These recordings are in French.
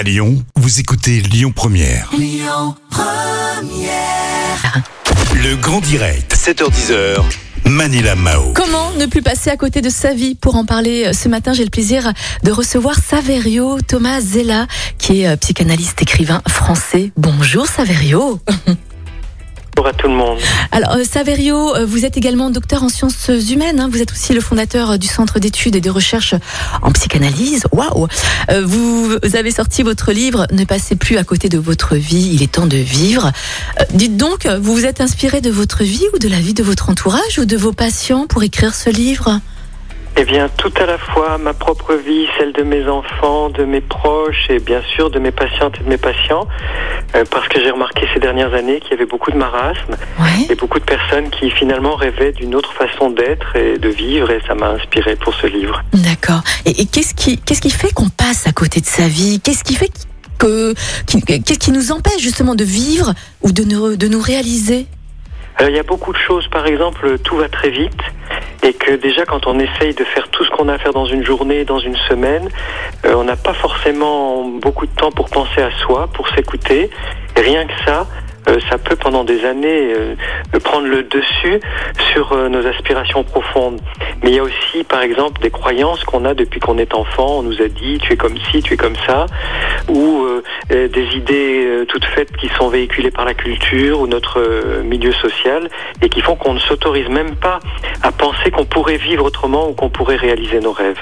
À Lyon, vous écoutez Lyon Première. Le grand direct, 7h10h. Manila Mao. Comment ne plus passer à côté de sa vie Pour en parler euh, ce matin, j'ai le plaisir de recevoir Saverio Thomas Zella, qui est euh, psychanalyste écrivain français. Bonjour Saverio. Bonjour à tout le monde. Alors euh, Saverio, euh, vous êtes également docteur en sciences humaines. hein. Vous êtes aussi le fondateur euh, du Centre d'études et de recherche en psychanalyse. Waouh Vous avez sorti votre livre Ne passez plus à côté de votre vie. Il est temps de vivre. Dites donc, vous vous êtes inspiré de votre vie ou de la vie de votre entourage ou de vos patients pour écrire ce livre? Eh bien, tout à la fois ma propre vie, celle de mes enfants, de mes proches et bien sûr de mes patientes et de mes patients, euh, parce que j'ai remarqué ces dernières années qu'il y avait beaucoup de marasme Ouais. et beaucoup de personnes qui finalement rêvaient d'une autre façon d'être et de vivre et ça m'a inspiré pour ce livre. D'accord. Et, et qu'est-ce qui, qu'est-ce qui fait qu'on passe à côté de sa vie? Qu'est-ce qui fait que, qui- qu'est-ce qui nous empêche justement de vivre ou de nous, de nous réaliser? Alors, il y a beaucoup de choses, par exemple, tout va très vite et que déjà quand on essaye de faire tout ce qu'on a à faire dans une journée, dans une semaine, euh, on n'a pas forcément beaucoup de temps pour penser à soi, pour s'écouter. Rien que ça, ça peut pendant des années euh, prendre le dessus sur euh, nos aspirations profondes. Mais il y a aussi, par exemple, des croyances qu'on a depuis qu'on est enfant. On nous a dit tu es comme ci, tu es comme ça, ou euh, euh, des idées euh, toutes faites qui sont véhiculées par la culture ou notre euh, milieu social et qui font qu'on ne s'autorise même pas à penser qu'on pourrait vivre autrement ou qu'on pourrait réaliser nos rêves.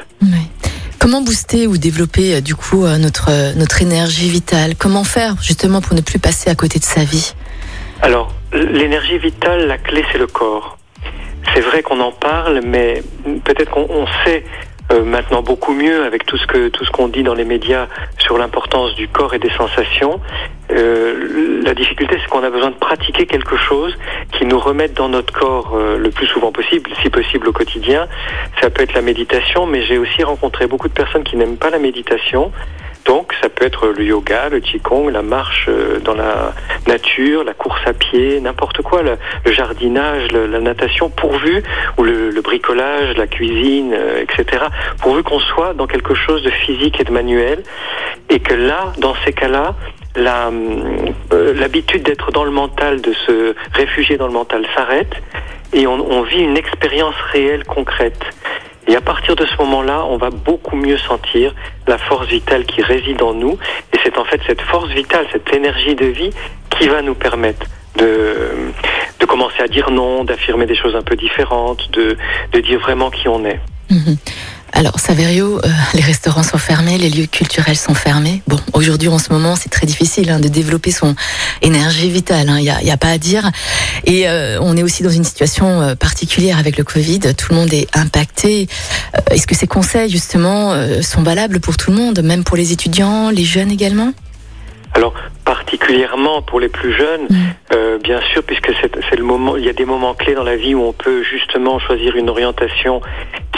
Comment booster ou développer euh, du coup euh, notre, euh, notre énergie vitale? Comment faire justement pour ne plus passer à côté de sa vie? Alors, l'énergie vitale, la clé, c'est le corps. C'est vrai qu'on en parle, mais peut-être qu'on on sait euh, maintenant beaucoup mieux avec tout ce que tout ce qu'on dit dans les médias sur l'importance du corps et des sensations. Euh, la difficulté, c'est qu'on a besoin de pratiquer quelque chose qui nous remette dans notre corps euh, le plus souvent possible, si possible au quotidien. Ça peut être la méditation, mais j'ai aussi rencontré beaucoup de personnes qui n'aiment pas la méditation. Donc, ça peut être le yoga, le qigong, la marche euh, dans la nature, la course à pied, n'importe quoi, le, jardinage, la natation, pourvu, ou le, bricolage, la cuisine, euh, etc. Pourvu qu'on soit dans quelque chose de physique et de manuel, et que là, dans ces cas-là, euh, l'habitude d'être dans le mental, de se réfugier dans le mental s'arrête, et on vit une expérience réelle, concrète. Et à partir de ce moment-là, on va beaucoup mieux sentir la force vitale qui réside en nous. Et c'est en fait cette force vitale, cette énergie de vie qui va nous permettre de, de commencer à dire non, d'affirmer des choses un peu différentes, de, de dire vraiment qui on est. Mhm. Alors, Saverio, euh, les restaurants sont fermés, les lieux culturels sont fermés. Bon, aujourd'hui, en ce moment, c'est très difficile hein, de développer son énergie vitale. Il n'y a, y a pas à dire. Et euh, on est aussi dans une situation euh, particulière avec le Covid. Tout le monde est impacté. Est-ce que ces conseils, justement, sont valables pour tout le monde, même pour les étudiants, les jeunes également? Particulièrement pour les plus jeunes, Mm. euh, bien sûr, puisque c'est le moment, il y a des moments clés dans la vie où on peut justement choisir une orientation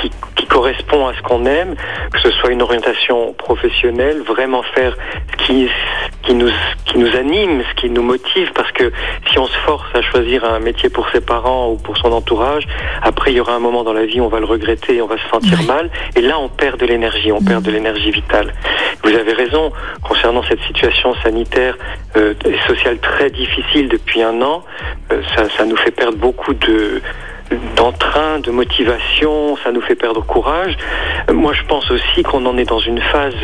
qui, qui correspond à ce qu'on aime, que ce soit une orientation professionnelle, vraiment faire ce qui, ce qui, nous, qui nous anime, ce qui nous motive, parce que si on se force à choisir un métier pour ses parents ou pour son entourage, après il y aura un moment dans la vie où on va le regretter, et on va se sentir mal, et là on perd de l'énergie, on perd de l'énergie vitale. Vous avez raison concernant cette situation sanitaire euh, sociale très difficile depuis un an. euh, ça, ça nous fait perdre beaucoup de d'entrain, de motivation, ça nous fait perdre courage. Euh, Moi, je pense aussi qu'on en est dans une phase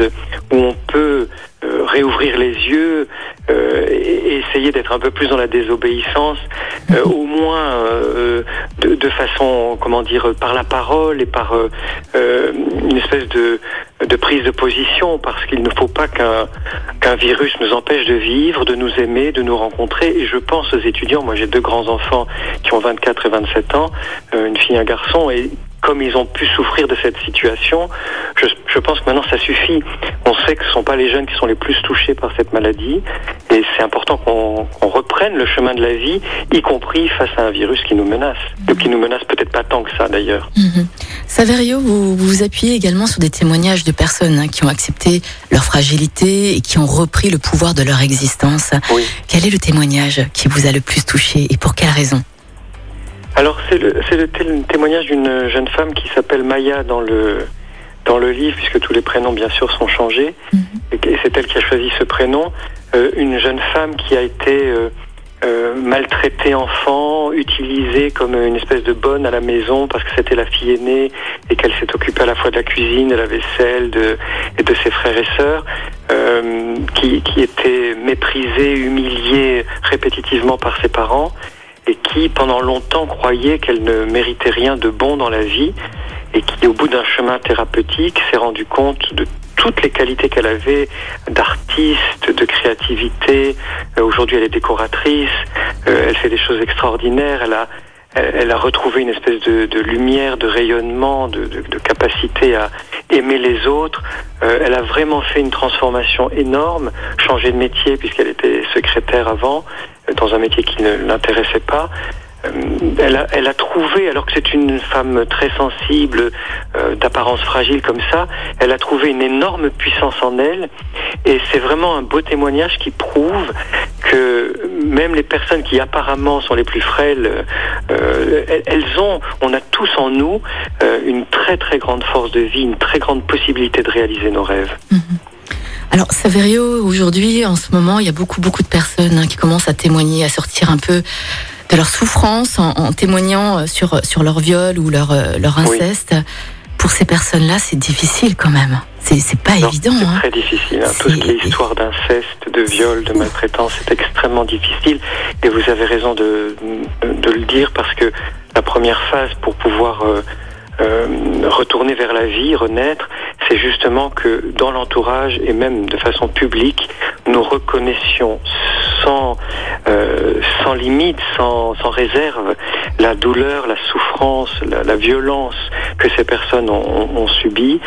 où on peut euh, réouvrir les yeux euh, et, essayer d'être un peu plus dans la désobéissance, au moins de, de façon, comment dire, par la parole et par une espèce de, de prise de position, parce qu'il ne faut pas qu'un qu'un virus nous empêche de vivre, de nous aimer, de nous rencontrer. Et je pense aux étudiants. Moi, j'ai deux grands enfants qui ont 24 et 27 ans, euh, une fille et un garçon, et comme ils ont pu souffrir de cette situation, je, je pense que maintenant ça suffit. On sait que ce ne sont pas les jeunes qui sont les plus touchés par cette maladie, et c'est important qu'on reprenne le chemin de la vie, y compris face à un virus qui nous menace, ou qui nous menace peut-être pas tant que ça d'ailleurs. Mhm. Saverio, vous, vous vous appuyez également sur des témoignages de personnes hein, qui ont accepté leur fragilité et qui ont repris le pouvoir de leur existence. Oui. Quel est le témoignage qui vous a le plus touché et pour quelle raison? Alors c'est le, c'est le té- témoignage d'une jeune femme qui s'appelle Maya dans le dans le livre, puisque tous les prénoms bien sûr sont changés, Mhm. et c'est elle qui a choisi ce prénom, euh, une jeune femme qui a été euh, euh, maltraitée enfant, utilisée comme une espèce de bonne à la maison parce que c'était la fille aînée et qu'elle s'est occupée à la fois de la cuisine, de la vaisselle de, et de ses frères et sœurs, euh, qui, qui était méprisée, humiliée répétitivement par ses parents et qui pendant longtemps croyait qu'elle ne méritait rien de bon dans la vie et qui au bout d'un chemin thérapeutique s'est rendu compte de toutes les qualités qu'elle avait d'artiste, de créativité. Euh, Aujourd'hui, elle est décoratrice, euh, elle fait des choses extraordinaires, elle a, elle, a retrouvé une espèce de, de lumière, de rayonnement, de, de- de capacité à aimer les autres. Euh, elle a vraiment fait une transformation énorme, changé de métier puisqu'elle était secrétaire avant, dans un métier qui ne l'intéressait pas. Euh, Elle a, elle a trouvé, alors que c'est une femme très sensible, euh, d'apparence fragile comme ça, elle a trouvé une énorme puissance en elle. Et c'est vraiment un beau témoignage qui prouve que même les personnes qui apparemment sont les plus frêles, euh, elles, ont, on a tous en nous euh, une très très grande force de vie, une très grande possibilité de réaliser nos rêves. Alors, Saverio, aujourd'hui, en ce moment, il y a beaucoup, beaucoup de personnes hein, qui commencent à témoigner, à sortir un peu de leur souffrance en, en témoignant euh, sur, sur leur viol ou leur, euh, leur Oui. inceste. Pour ces personnes-là, c'est difficile quand même. C'est pas Non, évident. C'est hein. très difficile. hein. Tout ce qui est C'est- histoire d'inceste, de viol, de maltraitance, c'est extrêmement difficile. Et vous avez raison de, de le dire parce que la première phase pour pouvoir euh, euh, retourner vers la vie, renaître, c'est justement que dans l'entourage et même de façon publique, nous reconnaissions sans, euh, sans limite, sans, sans réserve, la douleur, la souffrance, la, la violence que ces personnes ont, ont, ont subie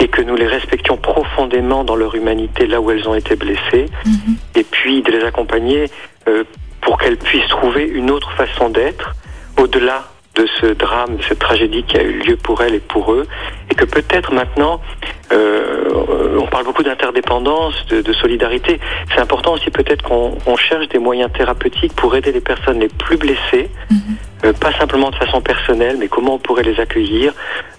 et que nous les respections profondément dans leur humanité là où elles ont été blessées Mhm. et puis de les accompagner euh, pour qu'elles puissent trouver une autre façon d'être au-delà de ce drame, de cette tragédie qui a eu lieu pour elles et pour eux, et que peut-être maintenant, euh, on parle beaucoup d'interdépendance, de, de solidarité, c'est important aussi peut-être qu'on on cherche des moyens thérapeutiques pour aider les personnes les plus blessées, Mhm. euh, pas simplement de façon personnelle, mais comment on pourrait les accueillir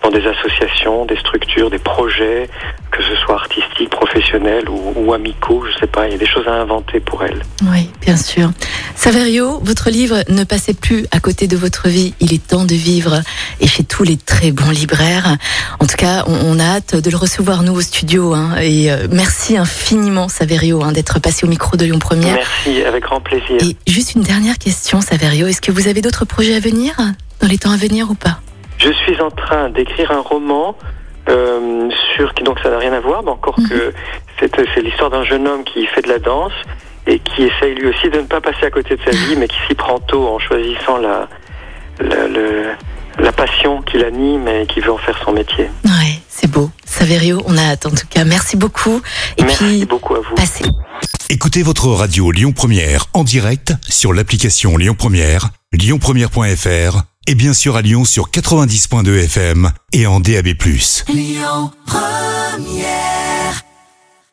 dans des associations, des structures, des projets, que ce soit artistiques, professionnels ou, ou amicaux, je sais pas, il y a des choses à inventer pour elles. Oui, bien sûr. Saverio, votre livre Ne passez plus à côté de votre vie, il est temps de vivre et chez tous les très bons libraires. En tout cas, on, on a hâte de le recevoir nous au studio. hein. et euh, merci infiniment, Saverio, hein, d'être passé au micro de Lyon Première. Merci, avec grand plaisir. Et juste une dernière question, Saverio. Est-ce que vous avez d'autres projets à venir dans les temps à venir ou pas? Je suis en train d'écrire un roman euh, sur qui donc ça n'a rien à voir, mais encore Mhm. que c'est c'est l'histoire d'un jeune homme qui fait de la danse et qui essaye lui aussi de ne pas passer à côté de sa vie, mais qui s'y prend tôt en choisissant la la, le- la passion qui l'anime et qui veut en faire son métier. Ouais, beau. Saverio, on a hâte en tout cas. Merci beaucoup. Et Merci puis, beaucoup à vous. passez. Écoutez votre radio Lyon Première en direct sur l'application Lyon Première, lyonpremière.fr et bien sûr à Lyon sur 90.2 FM et en DAB+. Lyon Première